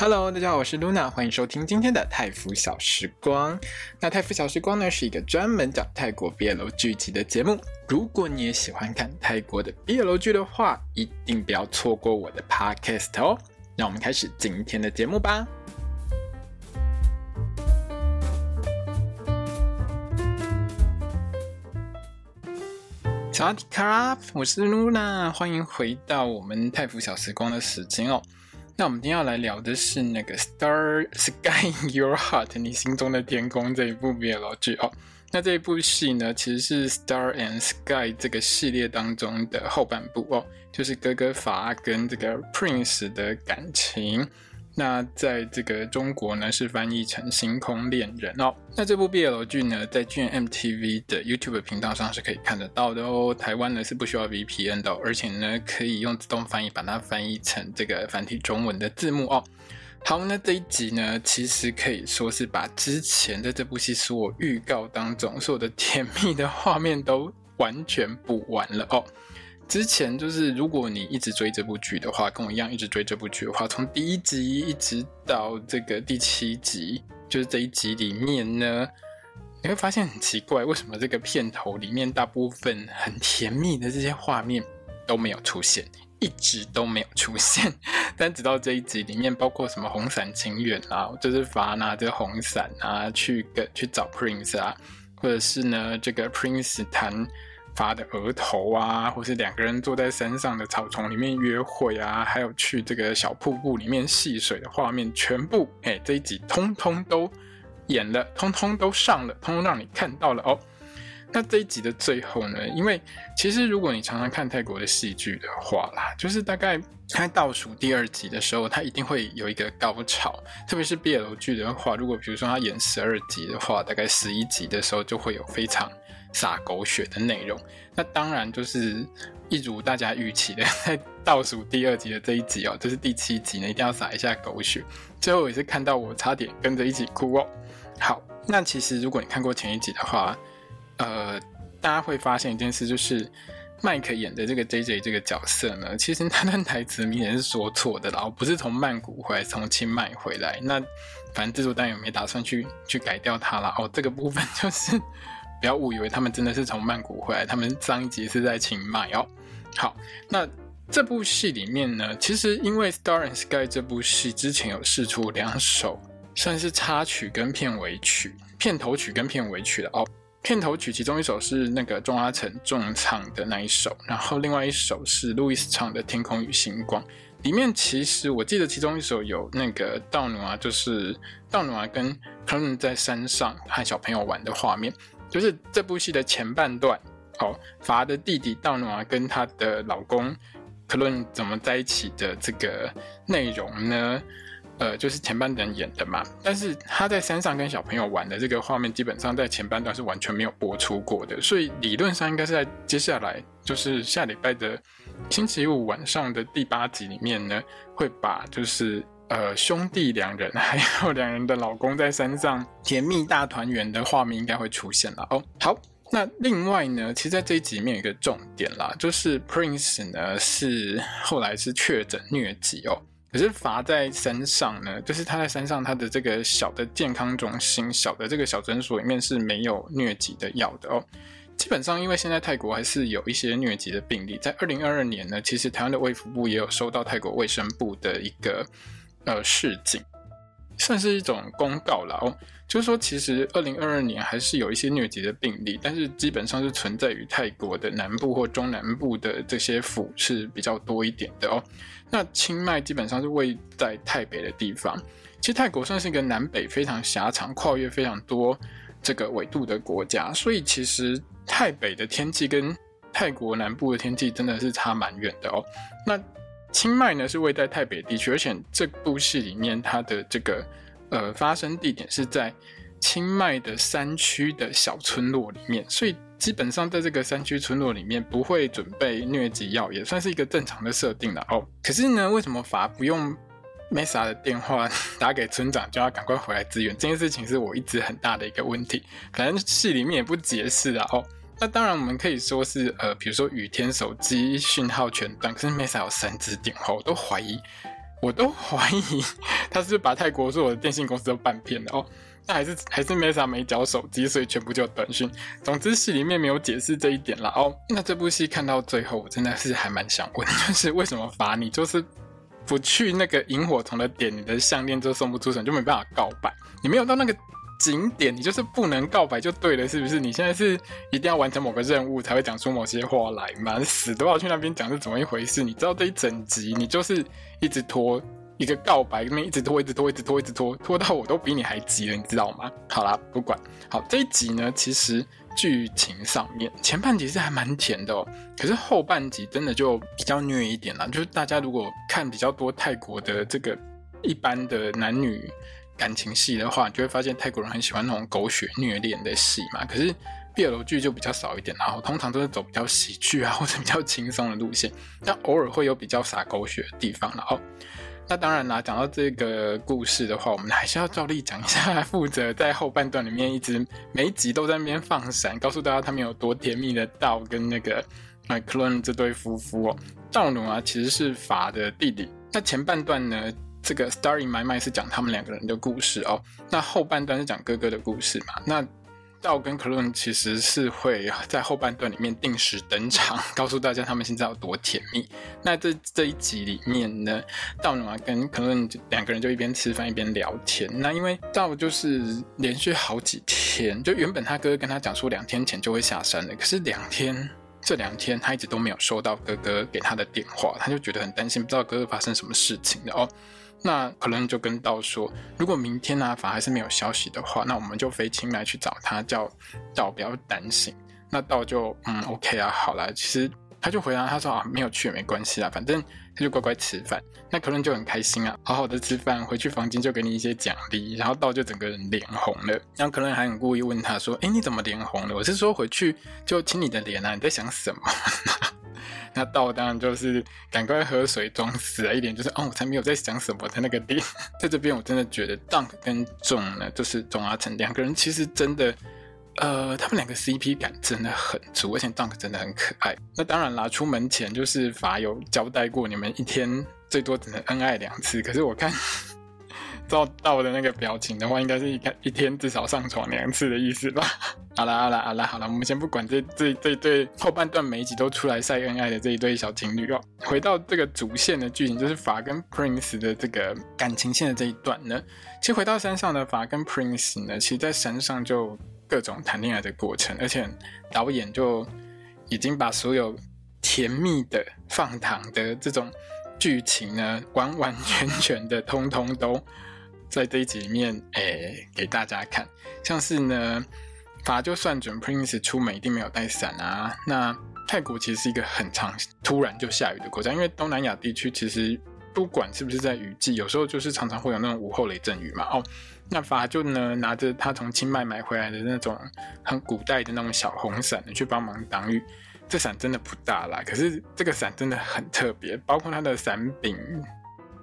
Hello，大家好，我是 Luna，欢迎收听今天的泰腐小时光。那泰腐小时光呢，是一个专门讲泰国 BL 剧集的节目。如果你也喜欢看泰国的 BL 剧的话，一定不要错过我的 Podcast 哦。让我们开始今天的节目吧。萨瓦迪卡，我是 Luna，欢迎回到我们泰腐小时光的时间哦。那我们今天要来聊的是那个《Star Sky in Your Heart》你心中的天空这一部 BL 剧哦。那这一部戏呢，其实是《Star and Sky》这个系列当中的后半部哦，就是哥哥法跟这个 Prince 的感情。那在这个中国呢，是翻译成《星空恋人》哦。那这部 BL 剧呢，在 GMMTV 的 YouTube 频道上是可以看得到的哦。台湾呢是不需要 VPN 的，而且呢可以用自动翻译把它翻译成这个繁体中文的字幕哦。好，那这一集呢，其实可以说是把之前在这部戏所有预告当中所有的甜蜜的画面都完全补完了哦。之前就是，如果你一直追这部剧的话，跟我一样一直追这部剧的话，从第一集一直到这个第七集，就是这一集里面呢，你会发现很奇怪，为什么这个片头里面大部分很甜蜜的这些画面都没有出现，一直都没有出现。但直到这一集里面，包括什么红伞情缘啊，就是法拿着红伞啊去跟去找 Prince 啊，或者是呢这个 Prince 谈。发的额头啊，或是两个人坐在山上的草丛里面约会啊，还有去这个小瀑布里面戏水的画面，全部哎、这一集通通都演了，通通都上了，通通让你看到了哦。那这一集的最后呢，因为其实如果你常常看泰国的戏剧的话啦，就是大概在倒数第二集的时候，它一定会有一个高潮，特别是 BL 剧的话，如果比如说他演十二集的话，大概十一集的时候就会有非常。撒狗血的内容，那当然就是一如大家预期的，在倒数第二集的这一集哦，就是第七集呢，一定要撒一下狗血。最后也是看到我差点跟着一起哭哦。好，那其实如果你看过前一集的话，呃，大家会发现一件事，就是麦克演的这个 JJ 这个角色呢，其实他的台词明显是说错的，然后不是从曼谷回来，从清迈回来。那反正制作单位没打算去去改掉他了哦。这个部分就是。不要误以为他们真的是从曼谷回来，他们上一集是在清迈哦。好，那这部戏里面呢，其实因为《Star and Sky》这部戏之前有试出两首，算是插曲跟片尾曲、片头曲跟片尾曲的哦。片头曲其中一首是那个钟阿成重唱的那一首，然后另外一首是路易斯唱的《天空与星光》。里面其实我记得其中一首有那个道努啊，就是道努啊跟他们在山上和小朋友玩的画面。就是这部戏的前半段，哦，法的弟弟道努啊跟她的老公克伦怎么在一起的这个内容呢？呃，就是前半段演的嘛。但是他在山上跟小朋友玩的这个画面，基本上在前半段是完全没有播出过的。所以理论上应该是在接下来，就是下礼拜的星期五晚上的第八集里面呢，会把就是。呃，兄弟两人还有两人的老公在山上甜蜜大团圆的画面应该会出现了哦。好，那另外呢，其实在这一集里面有一个重点啦，就是 Prince 呢是后来是确诊疟疾哦，可是罚在山上呢，就是他在山上他的这个小的健康中心、小的这个小诊所里面是没有疟疾的药的哦。基本上，因为现在泰国还是有一些疟疾的病例，在二零二二年呢，其实台湾的卫福部也有收到泰国卫生部的一个。呃，示警算是一种公告了哦，就是说，其实二零二二年还是有一些疟疾的病例，但是基本上是存在于泰国的南部或中南部的这些府是比较多一点的哦。那清迈基本上是位在泰北的地方，其实泰国算是一个南北非常狭长、跨越非常多这个纬度的国家，所以其实泰北的天气跟泰国南部的天气真的是差蛮远的哦。那清迈呢是位在泰北地区，而且这部戏里面它的这个呃发生地点是在清迈的山区的小村落里面，所以基本上在这个山区村落里面不会准备疟疾药，也算是一个正常的设定了哦。可是呢，为什么法不用 Mesa 的电话 打给村长，就要赶快回来支援？这件事情是我一直很大的一个问题，反正戏里面也不解释啊哦。那当然，我们可以说是呃，比如说雨天手机讯号全断，可是 Mesa 有三支电话，我都怀疑我都怀疑他是不是把泰国所有的电信公司都办骗了哦。那还是还是 Mesa 没缴手机，所以全部就短讯。总之戏里面没有解释这一点了哦。那这部戏看到最后，我真的是还蛮想问，就是为什么罚你就是不去那个萤火虫的点，你的项链就送不出手，就没办法告白。你没有到那个景点，你就是不能告白就对了，是不是？你现在是一定要完成某个任务才会讲出某些话来吗？死都要去那边讲是怎么一回事？你知道这一整集你就是一直拖。一个告白，那一直拖，一直拖，一直拖，一直拖，拖到我都比你还急了，你知道吗？好啦，不管。好，这一集呢，其实剧情上面前半集是还蛮甜的哦，可是后半集真的就比较虐一点啦。就是大家如果看比较多泰国的这个一般的男女感情戏的话，你就会发现泰国人很喜欢那种狗血虐恋的戏嘛。可是 BL 剧就比较少一点，然后通常都是走比较喜剧啊或者比较轻松的路线，但偶尔会有比较洒狗血的地方，然后。那当然啦，讲到这个故事的话，我们还是要照例讲一下，负责在后半段里面一直每一集都在那边放闪，告诉大家他们有多甜蜜的道跟那个麦克伦这对夫妇哦。道努啊，其实是法的弟弟。那前半段呢，这个 Star in My Mind 是讲他们两个人的故事哦。那后半段是讲哥哥的故事嘛？那道跟克伦其实是会在后半段里面定时登场，告诉大家他们现在有多甜蜜。那这这一集里面呢，道跟克伦两个人就一边吃饭一边聊天。那因为道就是连续好几天，就原本他哥哥跟他讲说两天前就会下山的，可是两天这两天他一直都没有收到哥哥给他的电话，他就觉得很担心，不知道哥哥发生什么事情的哦。那可能就跟道说，如果明天呢，法还是没有消息的话，那我们就飞清来去找他，叫道不要担心。那道就嗯，OK 啊，好啦。其实他就回答他说啊，没有去也没关系啦，反正他就乖乖吃饭。那可能就很开心啊，好好的吃饭，回去房间就给你一些奖励。然后道就整个人脸红了，然后可能还很故意问他说，哎，你怎么脸红了？我是说回去就亲你的脸啊，你在想什么？那到当然就是赶快喝水装死了一点，就是哦，我才没有在想什么的那个点。在这边我真的觉得 Dunk 跟 Jong 呢，就是钟阿成两个人，其实真的，呃，他们两个 CP 感真的很足，而且 Dunk 真的很可爱。那当然啦，出门前就是法有交代过，你们一天最多只能恩爱两次。可是我看。照到的那个表情的话，应该是一看一天至少上床两次的意思吧。好啦好啦好啦好啦，我们先不管这这这对后半段每一集都出来晒恩爱的这一对小情侣哦。回到这个主线的剧情，就是法跟 Prince 的这个感情线的这一段呢。其实回到山上的法跟 Prince 呢，其实在山上就各种谈恋爱的过程，而且导演就已经把所有甜蜜的放糖的这种剧情呢，完完全全的通通都。在这一集里面，诶、欸，给大家看，像是呢，法就算准 Prince 出门一定没有带伞啊。那泰国其实是一个很常突然就下雨的国家，因为东南亚地区其实不管是不是在雨季，有时候就是常常会有那种午后雷阵雨嘛。哦，那法就呢拿着他从清迈买回来的那种很古代的那种小红伞去帮忙挡雨。这伞真的不大啦，可是这个伞真的很特别，包括它的伞柄。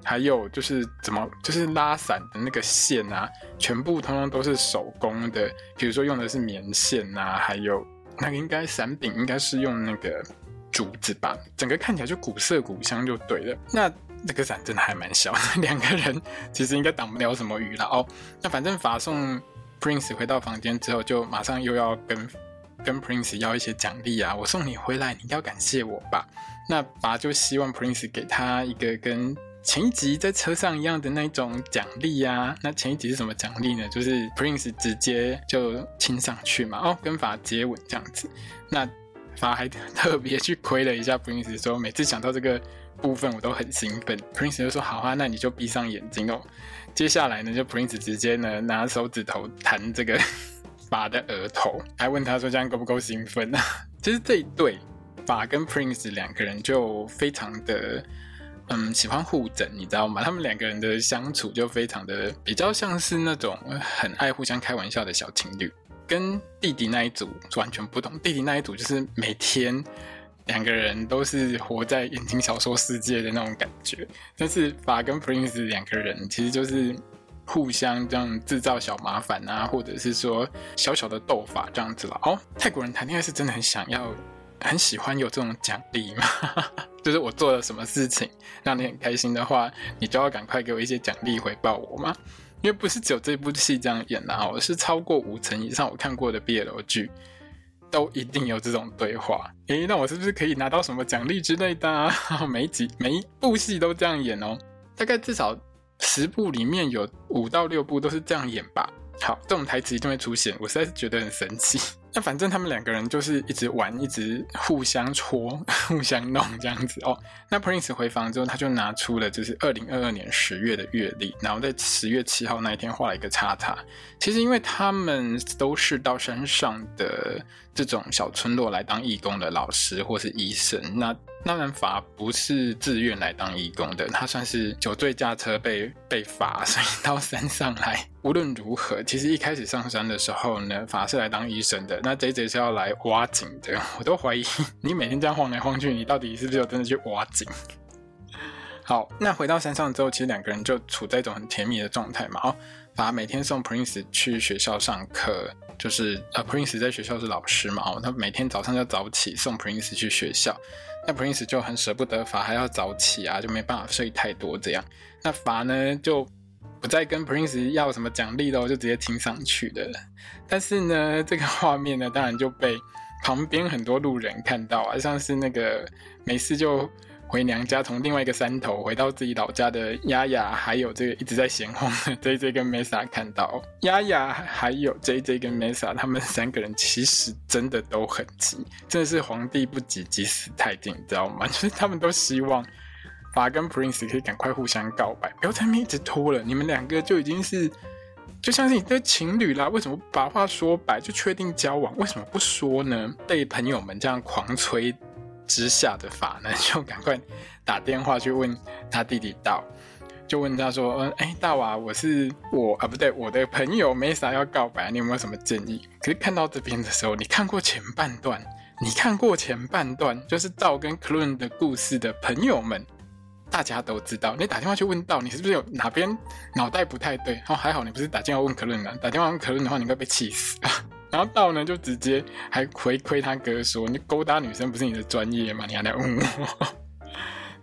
还有就是怎么，就是拉伞的那个线啊，全部通通都是手工的。比如说用的是棉线啊，还有那个应该伞柄应该是用那个竹子吧，整个看起来就古色古香就对了。那这个伞真的还蛮小，两个人其实应该挡不了什么雨了哦。那反正法送 Prince 回到房间之后，就马上又要跟跟 Prince 要一些奖励啊，我送你回来，你要感谢我吧。那法就希望 Prince 给他一个跟前一集在车上一样的那种奖励呀，那前一集是什么奖励呢？就是 Prince 直接就亲上去嘛，哦，跟法接吻这样子。那法还 特别去亏了一下 Prince，说每次想到这个部分我都很兴奋。Prince 就说好啊，那你就闭上眼睛哦。接下来呢，就 Prince 直接呢拿手指头弹这个 法的额头，还问他说这样够不够兴奋啊？其实这一对法跟 Prince 两个人就非常的。嗯，喜欢互整，你知道吗？他们两个人的相处就非常的比较像是那种很爱互相开玩笑的小情侣，跟弟弟那一组完全不同。弟弟那一组就是每天两个人都是活在言情小说世界的那种感觉，但是法跟 Prince 两个人其实就是互相这样制造小麻烦啊，或者是说小小的斗法这样子了。哦，泰国人谈恋爱是真的很想要。很喜欢有这种奖励吗？就是我做了什么事情让你很开心的话，你就要赶快给我一些奖励回报我吗？因为不是只有这部戏这样演的啊，我是超过五成以上我看过的 BL 剧都一定有这种对话。诶，那我是不是可以拿到什么奖励之类的啊？每一集每一部戏都这样演哦，大概至少十部里面有五到六部都是这样演吧。好，这种台词一定会出现，我实在是觉得很神奇。那反正他们两个人就是一直玩，一直互相戳、互相弄这样子哦。那 Prince 回房之后，他就拿出了就是二零二二年十月的月历，然后在十月七号那一天画了一个叉叉。其实因为他们都是到山上的这种小村落来当义工的老师或是医生，那。当然，罚不是自愿来当义工的，他算是酒醉驾车被被罚，所以到山上来。无论如何，其实一开始上山的时候呢，法是来当医生的，那 JJ 是要来挖井的。我都怀疑你每天这样晃来晃去，你到底是不是有真的去挖井？好，那回到山上之后，其实两个人就处在一种很甜蜜的状态嘛。哦，罚每天送 Prince 去学校上课，就是呃，Prince 在学校是老师嘛，哦，他每天早上要早起送 Prince 去学校。那 Prince 就很舍不得罚，还要早起啊，就没办法睡太多这样。那罚呢就不再跟 Prince 要什么奖励了，就直接听上去的。但是呢，这个画面呢，当然就被旁边很多路人看到啊，像是那个没事就。回娘家，从另外一个山头回到自己老家的丫丫，还有这个一直在闲晃的 JJ 跟 Mesa 看到丫丫，还有 JJ 跟 Mesa，他们三个人其实真的都很急，真的是皇帝不急急死太监，你知道吗？就是他们都希望法跟 Prince 可以赶快互相告白，不要再一直拖了。你们两个就已经是就像是你的情侣啦，为什么把话说白就确定交往？为什么不说呢？被朋友们这样狂催。之下的法呢，就赶快打电话去问他弟弟道，就问他说：“嗯，哎，大娃，我是我啊，不对，我的朋友没啥要告白，你有没有什么建议？”可是看到这边的时候，你看过前半段，你看过前半段，就是道跟 Clun 的故事的朋友们，大家都知道。你打电话去问道，你是不是有哪边脑袋不太对？哦，还好你不是打电话问 Clun 啊，打电话问 Clun 的话，你应该被气死啊。然后道呢，就直接还回馈他哥说：“你勾搭女生不是你的专业吗？你还来问我？”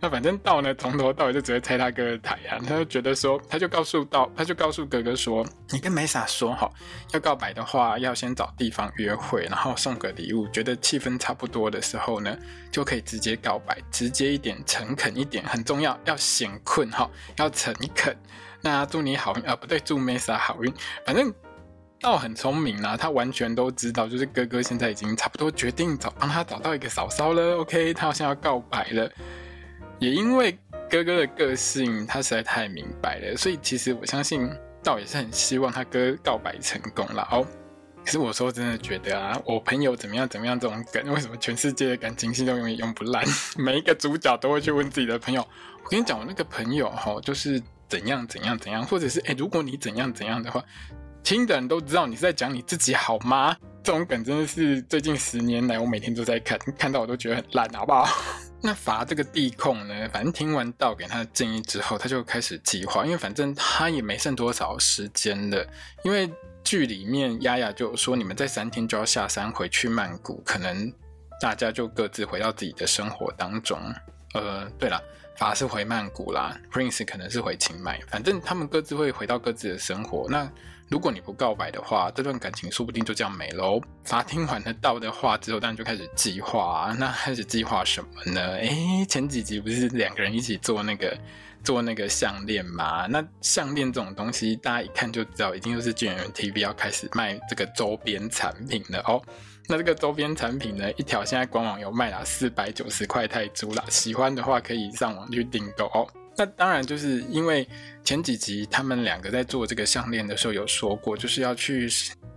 那反正道呢，从头到尾就直接拆他哥的台啊！他就觉得说，他就告诉道，他就告诉哥哥说：“你跟梅莎说哈，要告白的话，要先找地方约会，然后送个礼物，觉得气氛差不多的时候呢，就可以直接告白，直接一点，诚恳一点，很重要，要显困哈，要诚恳。那祝你好运啊，不对，祝梅莎好运，反正。”道很聪明啦，他完全都知道，就是哥哥现在已经差不多决定找帮他找到一个嫂嫂了。OK，他好像要告白了。也因为哥哥的个性，他实在太明白了，所以其实我相信道也是很希望他哥告白成功了。哦，可是我说真的觉得啊，我朋友怎么样怎么样这种梗，为什么全世界的感情戏都永远用不烂？每一个主角都会去问自己的朋友。我跟你讲，我那个朋友哈，就是怎样怎样怎样，或者是诶，如果你怎样怎样的话。听的人都知道你是在讲你自己好吗？这种梗真的是最近十年来我每天都在看，看到我都觉得很烂，好不好？那罚这个地控呢，反正听完道给他的建议之后，他就开始计划，因为反正他也没剩多少时间了。因为剧里面丫丫就说，你们在三天就要下山回去曼谷，可能大家就各自回到自己的生活当中。呃，对了。罚是回曼谷啦，Prince 可能是回清迈，反正他们各自会回到各自的生活。那如果你不告白的话，这段感情说不定就这样没喽。罚听完了道的话之后，当然就开始计划。那开始计划什么呢？诶，前几集不是两个人一起做那个做那个项链吗？那项链这种东西，大家一看就知道，一定就是 GMMTV 要开始卖这个周边产品了哦。那这个周边产品呢，一条现在官网有卖啦，四百九十块泰铢啦。喜欢的话可以上网去订购哦。那当然就是因为前几集他们两个在做这个项链的时候有说过，就是要去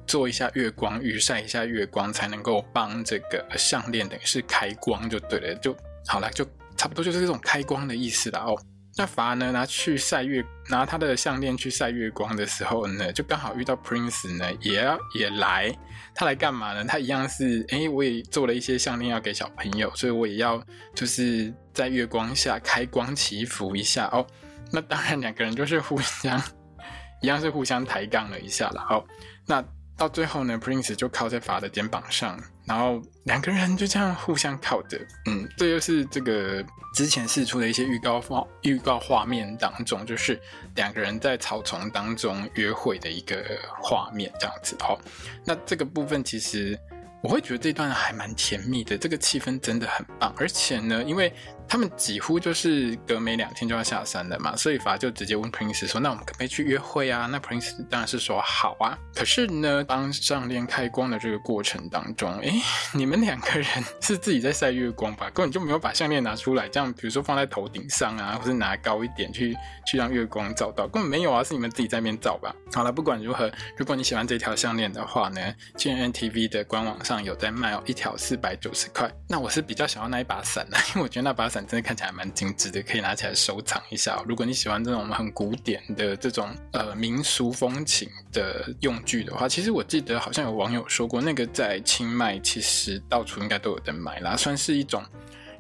做一下月光浴，晒一下月光，才能够帮这个项链等于是开光就对了，就好了，就差不多就是这种开光的意思啦哦。那法呢，拿去晒月，拿他的项链去晒月光的时候呢，就刚好遇到 Prince 呢，也要也来。他来干嘛呢？他一样是，哎、我也做了一些项链要给小朋友，所以我也要就是在月光下开光祈福一下哦。那当然，两个人就是互相 一样是互相抬杠了一下了哦。那到最后呢，Prince 就靠在法的肩膀上，然后两个人就这样互相靠着，嗯，这就是这个之前试出的一些预告画预告画面当中，就是两个人在草丛当中约会的一个画面这样子哦。那这个部分其实。我会觉得这段还蛮甜蜜的，这个气氛真的很棒。而且呢，因为他们几乎就是隔没两天就要下山了嘛，所以法就直接问 Prince 说：“那我们可不可以去约会啊？”那 Prince 当然是说好啊。可是呢，当项链开光的这个过程当中，诶，你们两个人是自己在晒月光吧？根本就没有把项链拿出来，这样比如说放在头顶上啊，或是拿高一点去去让月光照到，根本没有啊，是你们自己在那边照吧？好了，不管如何，如果你喜欢这条项链的话呢，GMMTV 的官网上有在卖哦，一条四百九十块。那我是比较想要那一把伞的，因为我觉得那把伞真的看起来蛮精致的，可以拿起来收藏一下。如果你喜欢这种很古典的这种呃民俗风情的用具的话，其实我记得好像有网友说过，那个在清迈其实到处应该都有的买啦，算是一种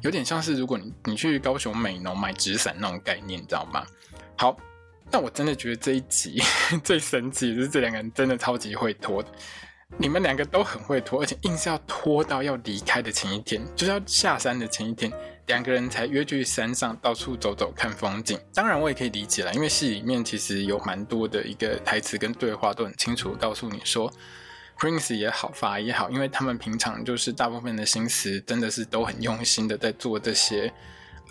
有点像是如果你你去高雄美浓买纸伞那种概念，你知道吗？好，那我真的觉得这一集 最神奇的是这两个人真的超级会拖。你们两个都很会拖，而且硬是要拖到要离开的前一天，就是要下山的前一天，两个人才约去山上到处走走看风景。当然，我也可以理解了，因为戏里面其实有蛮多的一个台词跟对话都很清楚告诉你说，Prince 也好，法也好，因为他们平常就是大部分的心思真的是都很用心的在做这些。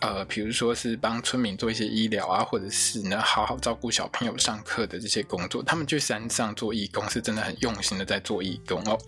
呃，比如说是帮村民做一些医疗啊，或者是呢好好照顾小朋友上课的这些工作，他们去山上做义工是真的很用心的在做义工哦。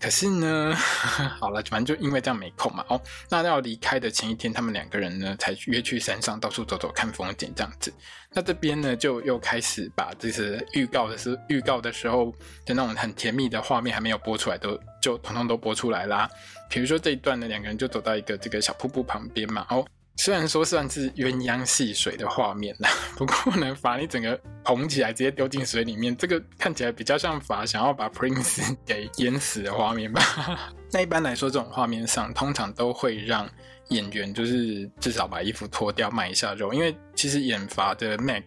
可是呢，好了，反正就因为这样没空嘛哦。那要离开的前一天，他们两个人呢才约去山上到处走走看风景这样子。那这边呢就又开始把这些预告的时预告的时候的那种很甜蜜的画面还没有播出来，都就统统都播出来啦。比如说这一段呢，两个人就走到一个这个小瀑布旁边嘛哦。虽然说算是鸳鸯戏水的画面啦，不过呢，法你整个捧起来直接丢进水里面，这个看起来比较像法想要把 Prince 给淹死的画面吧。那一般来说，这种画面上通常都会让演员就是至少把衣服脱掉卖一下肉，因为其实演法的 Mac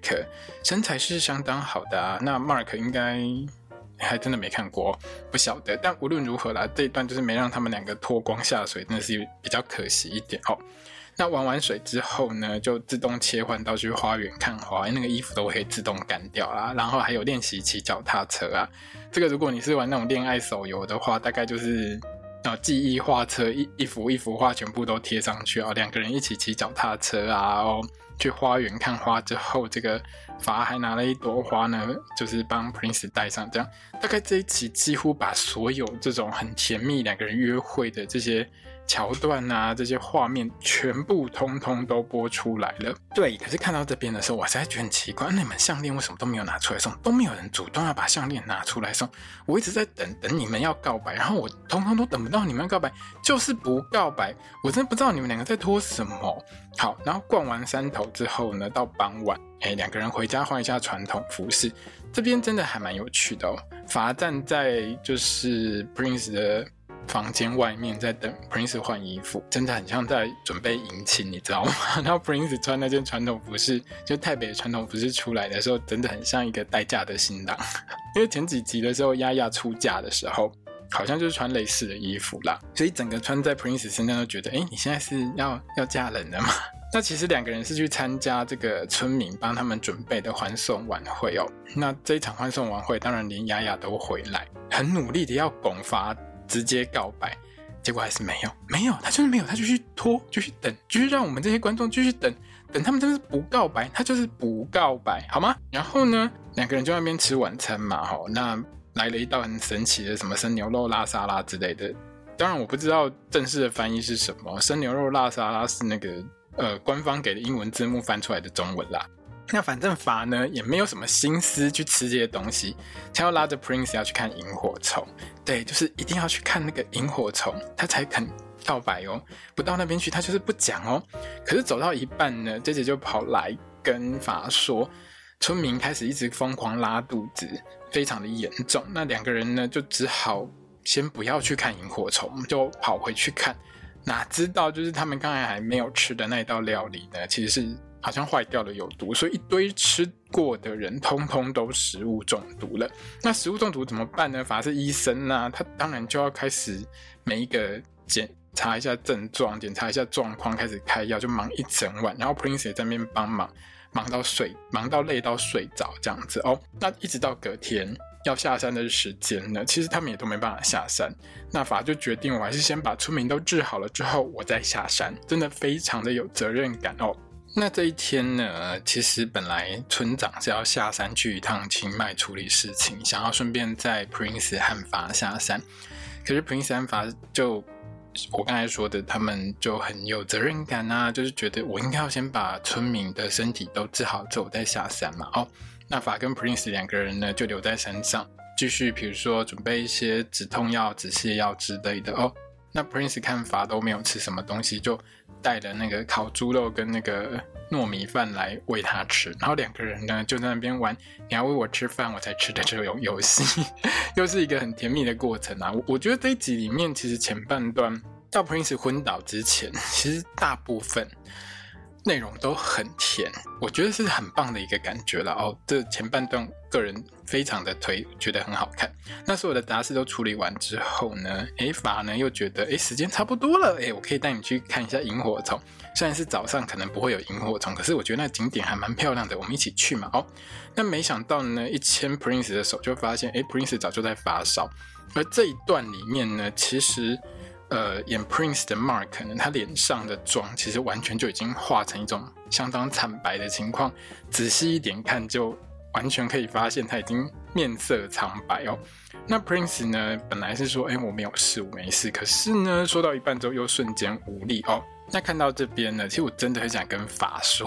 身材是相当好的啊。那 Mark 应该还真的没看过，不晓得。但无论如何啦，这一段就是没让他们两个脱光下水，真的是比较可惜一点哦。那玩完水之后呢，就自动切换到去花园看花，那个衣服都可以自动干掉啦。然后还有练习骑脚踏车啊，这个如果你是玩那种恋爱手游的话，大概就是啊记忆画册一一幅一幅画全部都贴上去啊，两个人一起骑脚踏车啊，哦，去花园看花之后，这个法还拿了一朵花呢，就是帮 Prince 带上，这样大概这一期几乎把所有这种很甜蜜两个人约会的这些。桥段啊，这些画面全部通通都播出来了。对，可是看到这边的时候，我实在觉得很奇怪，你们项链为什么都没有拿出来送？都没有人主动要把项链拿出来送。我一直在等等你们要告白，然后我通通都等不到你们告白，就是不告白。我真的不知道你们两个在拖什么。好，然后逛完山头之后呢，到傍晚，哎，两个人回家换一下传统服饰。这边真的还蛮有趣的哦。罚站在就是 Prince 的。房间外面在等 Prince 换衣服，真的很像在准备迎亲，你知道吗？然后 Prince 穿那件传统服饰，就泰北的传统服饰出来的时候，真的很像一个待嫁的新郎。因为前几集的时候，丫丫出嫁的时候，好像就是穿类似的衣服啦，所以整个穿在 Prince 身上都觉得，哎，你现在是要要嫁人了吗？那其实两个人是去参加这个村民帮他们准备的欢送晚会哦。那这一场欢送晚会，当然连丫丫都回来，很努力的要拱发。直接告白，结果还是没有，没有，他就是没有，他就去拖，就去等，就是让我们这些观众继续等，等他们真是不告白，他就是不告白，好吗？然后呢，两个人就那边吃晚餐嘛，吼，那来了一道很神奇的什么生牛肉拉沙拉之类的，当然我不知道正式的翻译是什么，生牛肉拉沙拉是那个呃官方给的英文字幕翻出来的中文啦。那反正法呢也没有什么心思去吃这些东西，他要拉着 Prince 要去看萤火虫，对，就是一定要去看那个萤火虫，他才肯告白哦。不到那边去，他就是不讲哦。可是走到一半呢，姐姐就跑来跟法说，村民开始一直疯狂拉肚子，非常的严重。那两个人呢就只好先不要去看萤火虫，就跑回去看。哪知道就是他们刚才还没有吃的那一道料理呢，其实是。好像坏掉了有毒，所以一堆吃过的人通通都食物中毒了。那食物中毒怎么办呢？法是医生呢、他当然就要开始每一个检查一下症状，检查一下状况，开始开药，就忙一整晚。然后 Prince 也在那边帮忙，忙到睡，忙到累到睡着这样子哦。那一直到隔天要下山的时间呢，其实他们也都没办法下山。那法就决定，我还是先把村民都治好了之后，我再下山。真的非常的有责任感哦。那这一天呢，其实本来村长是要下山去一趟清迈处理事情，想要顺便载 Prince 和法下山。可是 Prince 和法就我刚才说的，他们就很有责任感啊，就是觉得我应该要先把村民的身体都治好之后再下山嘛。哦，那法跟 Prince 两个人呢，就留在山上，继续比如说准备一些止痛药、止泻药之类的哦。那 Prince 看法都没有吃什么东西，就带了那个烤猪肉跟那个糯米饭来喂他吃，然后两个人呢就在那边玩，你要喂我吃饭我才吃的这种游戏，又是一个很甜蜜的过程啊！我我觉得这一集里面其实前半段到 Prince 昏倒之前，其实大部分。内容都很甜，我觉得是很棒的一个感觉了哦。这前半段个人非常的推，觉得很好看。那所有的杂事都处理完之后呢，诶，法呢又觉得诶，时间差不多了，诶，我可以带你去看一下萤火虫。虽然是早上可能不会有萤火虫，可是我觉得那景点还蛮漂亮的，我们一起去嘛。哦，那没想到呢，一牵 Prince 的手就发现，诶，Prince 早就在发烧。而这一段里面呢，其实。呃，演 Prince 的 Mark 可能他脸上的妆其实完全就已经化成一种相当惨白的情况，仔细一点看就完全可以发现他已经面色苍白哦。那 Prince 呢，本来是说，哎，我没有事，我没事，可是呢，说到一半之后又瞬间无力哦。那看到这边呢，其实我真的很想跟法说。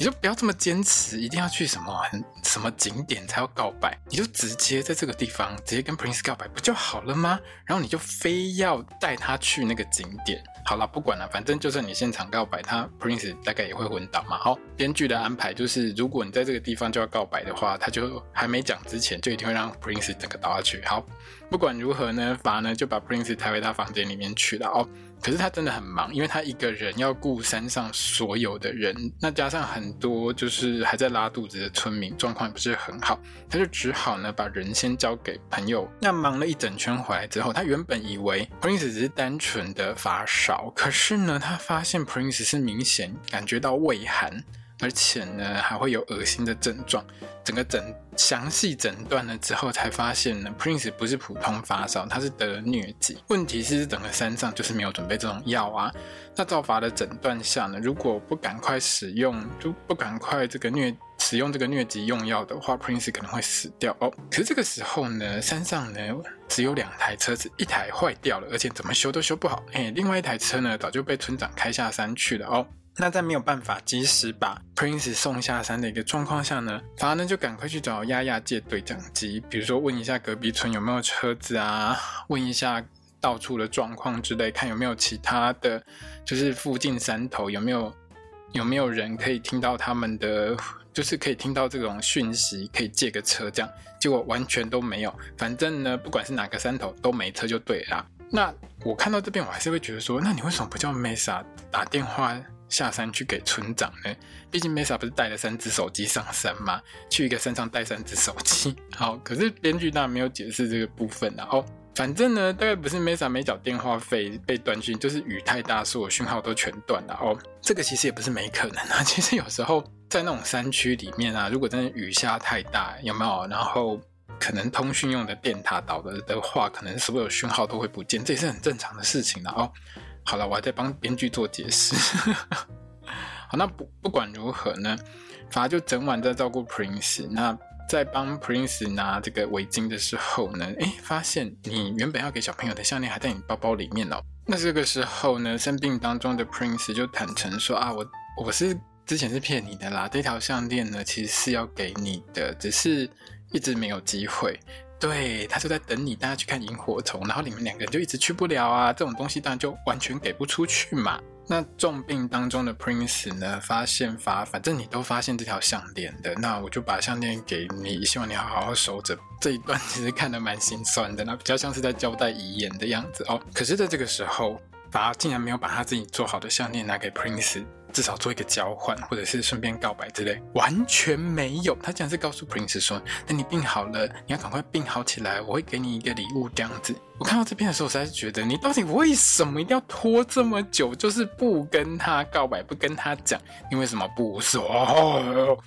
你就不要这么坚持，一定要去什么什么景点才要告白，你就直接在这个地方直接跟 Prince 告白不就好了吗？然后你就非要带他去那个景点。好了，不管了，反正就算你现场告白，他 Prince 大概也会昏倒嘛。好，编剧的安排就是，如果你在这个地方就要告白的话，他就还没讲之前，就一定会让 Prince 整个倒下去。好，不管如何呢，法呢就把 Prince 抬回他房间里面去了哦。可是他真的很忙，因为他一个人要顾山上所有的人，那加上很多就是还在拉肚子的村民，状况也不是很好，他就只好呢把人先交给朋友。那忙了一整圈回来之后，他原本以为 Prince 只是单纯的发烧，可是呢，他发现 Prince 是明显感觉到胃寒。而且呢，还会有恶心的症状。整个诊详细诊断了之后，才发现呢，Prince 不是普通发烧，他是得了疟疾。问题是，整个山上就是没有准备这种药啊。那照法的诊断下呢，如果不赶快使用，就不赶快这个疟使用这个疟疾用药的话，Prince 可能会死掉哦。可是这个时候呢，山上呢只有两台车子，一台坏掉了，而且怎么修都修不好。哎，另外一台车呢，早就被村长开下山去了哦。那在没有办法及时把 Prince 送下山的一个状况下呢，法呢就赶快去找丫丫借对讲机，比如说问一下隔壁村有没有车子啊，问一下到处的状况之类，看有没有其他的，就是附近山头有没有有没有人可以听到他们的，就是可以听到这种讯息，可以借个车这样。结果完全都没有，反正呢，不管是哪个山头都没车就对了。那我看到这边，我还是会觉得说，那你为什么不叫 Mesa 打电话？下山去给村长呢？毕竟 Mesa 不是带了三只手机上山吗？去一个山上带三只手机，好，可是编剧当然没有解释这个部分啊。哦，反正呢，大概不是 Mesa 没缴电话费被断讯，就是雨太大，所有讯号都全断了。哦，这个其实也不是没可能啊。其实有时候在那种山区里面啊，如果真的雨下太大，有没有？然后可能通讯用的电塔倒了的话，可能所有讯号都会不见，这也是很正常的事情的哦。好了，我还在帮编剧做解释。好，那不不管如何呢，反而就整晚在照顾 Prince。那在帮 Prince 拿这个围巾的时候呢，诶，发现你原本要给小朋友的项链还在你包包里面哦。那这个时候呢，生病当中的 Prince 就坦诚说啊，我我是之前是骗你的啦，这条项链呢其实是要给你的，只是一直没有机会。对，他就在等你，大家去看萤火虫，然后你们两个人就一直去不了啊，这种东西当然就完全给不出去嘛。那重病当中的 Prince 呢，发现发，反正你都发现这条项链的，那我就把项链给你，希望你好好收着。这一段其实看得蛮心酸的，那比较像是在交代遗言的样子哦。可是在这个时候，法竟然没有把他自己做好的项链拿给 Prince，至少做一个交换，或者是顺便告白之类，完全没有。他竟然是告诉 Prince 说：“等你病好了，你要赶快病好起来，我会给你一个礼物。”这样子，我看到这边的时候，我实在是觉得你到底为什么一定要拖这么久，就是不跟他告白，不跟他讲，你为什么不说？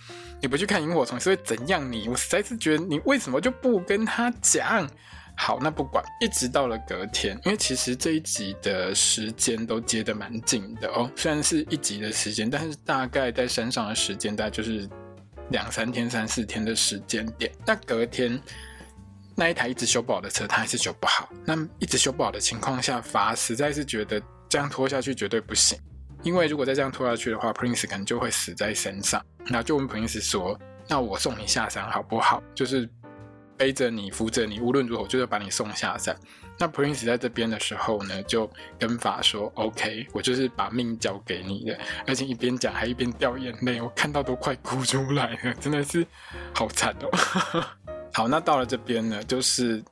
你不去看萤火虫是会怎样你？你我实在是觉得你为什么就不跟他讲？好，那不管，一直到了隔天，因为其实这一集的时间都接得蛮紧的哦。虽然是一集的时间，但是大概在山上的时间大概就是两三天、三四天的时间点。那隔天那一台一直修不好的车，它还是修不好。那一直修不好的情况下，法实在是觉得这样拖下去绝对不行，因为如果再这样拖下去的话，Prince 可能就会死在山上。然后就问 Prince 说：“那我送你下山好不好？”就是。背着你，扶着你，无论如何，就是把你送下山。那 Prince 在这边的时候呢，就跟法说：“OK，我就是把命交给你的。”而且一边讲还一边掉眼泪，我看到都快哭出来了，真的是好惨哦。好，那到了这边呢，就是。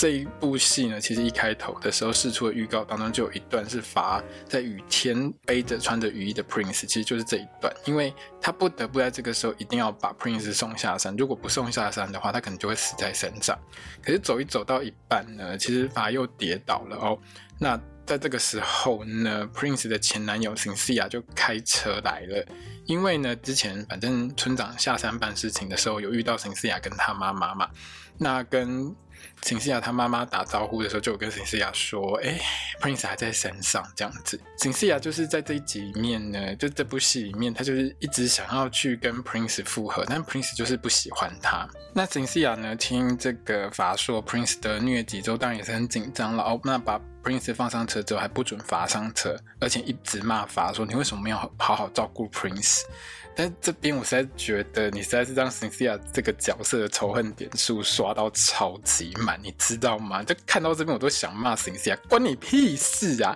这一部戏呢，其实一开头的时候释出的预告当中就有一段是法在雨天背着穿着雨衣的 Prince，其实就是这一段，因为他不得不在这个时候一定要把 Prince 送下山，如果不送下山的话，他可能就会死在山上。可是走一走到一半呢，其实法又跌倒了哦。那在这个时候呢，Prince 的前男友沈思雅就开车来了，因为呢之前反正村长下山办事情的时候有遇到沈思雅跟他妈妈嘛，那跟。秦思雅他妈妈打招呼的时候，就有跟秦思雅说：“哎、，Prince 还在山上这样子。”秦思雅就是在这一集里面呢，就这部戏里面，他就是一直想要去跟 Prince 复合，但 Prince 就是不喜欢他。那秦思雅呢，听这个法说 Prince 的疟疾之后，当然也是很紧张了哦。那把 Prince 放上车之后，还不准法上车，而且一直骂法说：“你为什么没有好好照顾 Prince？” 但这边我实在觉得，你实在是让 Cynthia 这个角色的仇恨点数刷到超级满，你知道吗？就看到这边我都想骂 Cynthia，关你屁事啊！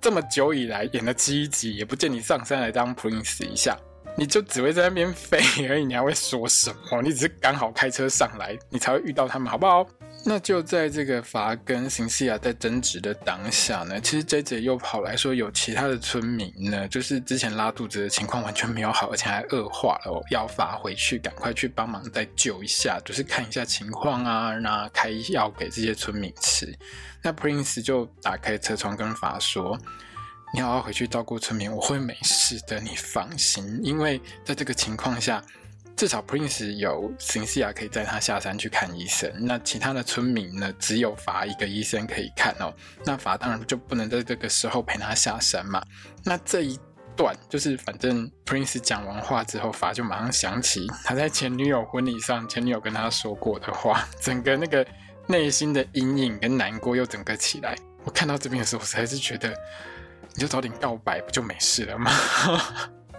这么久以来演了七集，也不见你上山来当 Prince 一下，你就只会在那边飞而已，你还会说什么？你只是刚好开车上来，你才会遇到他们，好不好？那就在这个法跟辛西亚在争执的当下呢，其实 JJ 又跑来说有其他的村民呢，就是之前拉肚子的情况完全没有好，而且还恶化了，要法回去赶快去帮忙再救一下，就是看一下情况啊，那开药给这些村民吃。那 Prince 就打开车窗跟法说：“你好好回去照顾村民，我会没事的，你放心。”因为在这个情况下。至少 Prince 有辛西亚可以载他下山去看医生，那其他的村民呢？只有法一个医生可以看哦。那法当然就不能在这个时候陪他下山嘛。那这一段就是，反正 Prince 讲完话之后，法就马上想起他在前女友婚礼上，前女友跟他说过的话，整个那个内心的阴影跟难过又整个起来。我看到这边的时候，我实在是觉得，你就早点告白不就没事了吗？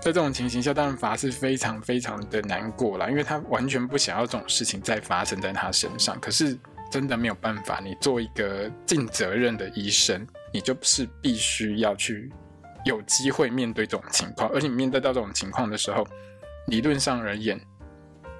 在这种情形下，当然罚是非常非常的难过了，因为他完全不想要这种事情再发生在他身上。可是真的没有办法，你做一个尽责任的医生，你就是必须要去有机会面对这种情况，而且你面对到这种情况的时候，理论上而言，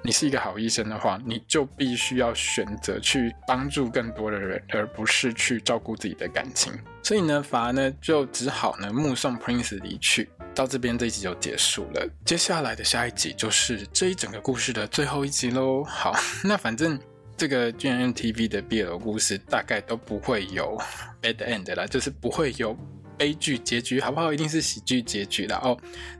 你是一个好医生的话，你就必须要选择去帮助更多的人，而不是去照顾自己的感情。所以呢，法呢就只好呢目送 Prince 离去。到这边这一集就结束了，接下来的下一集就是这一整个故事的最后一集喽。好，那反正这个 GNTV 的 BL 故事大概都不会有 bad end 啦，就是不会有悲剧结局，好不好？一定是喜剧结局啦。哦。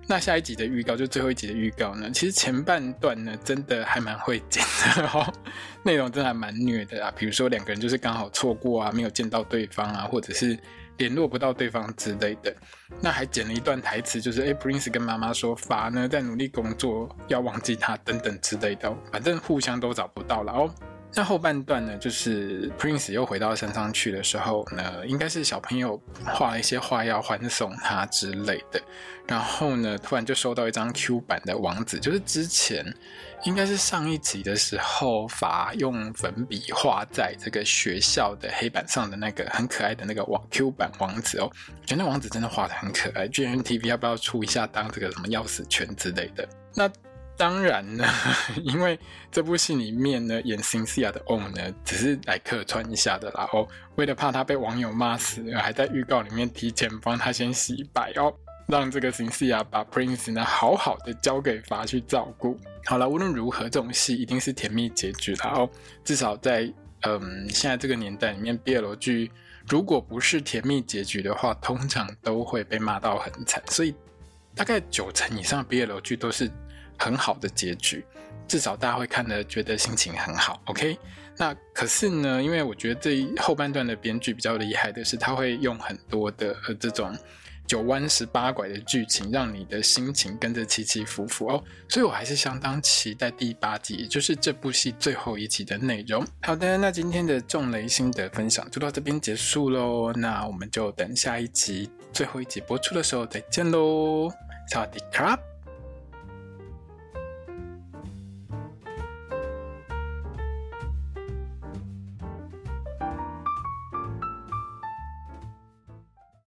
那下一集的预告就最后一集的预告呢，其实前半段呢真的还蛮会剪的哦，内容真的还蛮虐的啊，比如说两个人就是刚好错过啊，没有见到对方啊，或者是。联络不到对方之类的，那还剪了一段台词，就是哎，Prince 跟妈妈说法呢在努力工作，要忘记他等等之类的，反正互相都找不到了哦。那后半段呢，就是 Prince 又回到山上去的时候呢，应该是小朋友画了一些画要欢送他之类的，然后呢，突然就收到一张 Q 版的王子，就是之前应该是上一集的时候，法用粉笔画在这个学校的黑板上的那个很可爱的那个网 Q 版王子哦，我觉得那网址真的画的很可爱，GMMTV 要不要出一下当这个什么钥匙圈之类的？那。当然呢，因为这部戏里面呢，演辛西亚的 On 呢，只是来客串一下的啦。哦，为了怕他被网友骂死，还在预告里面提前帮他先洗白哦。让这个辛西娅把 Prince 呢好好的交给法去照顾。好了，无论如何，这种戏一定是甜蜜结局的哦。至少在嗯现在这个年代里面，BL 剧如果不是甜蜜结局的话，通常都会被骂到很惨。所以大概九成以上 BL 剧都是很好的结局，至少大家会看得觉得心情很好。OK，那可是呢，因为我觉得这一后半段的编剧比较厉害的是，他会用很多的呃这种。九弯十八拐的剧情，让你的心情跟着起起伏伏哦，所以我还是相当期待第八集，也就是这部戏最后一集的内容。好的，那今天的重雷心得分享就到这边结束喽，那我们就等下一集最后一集播出的时候再见喽，萨瓦迪卡。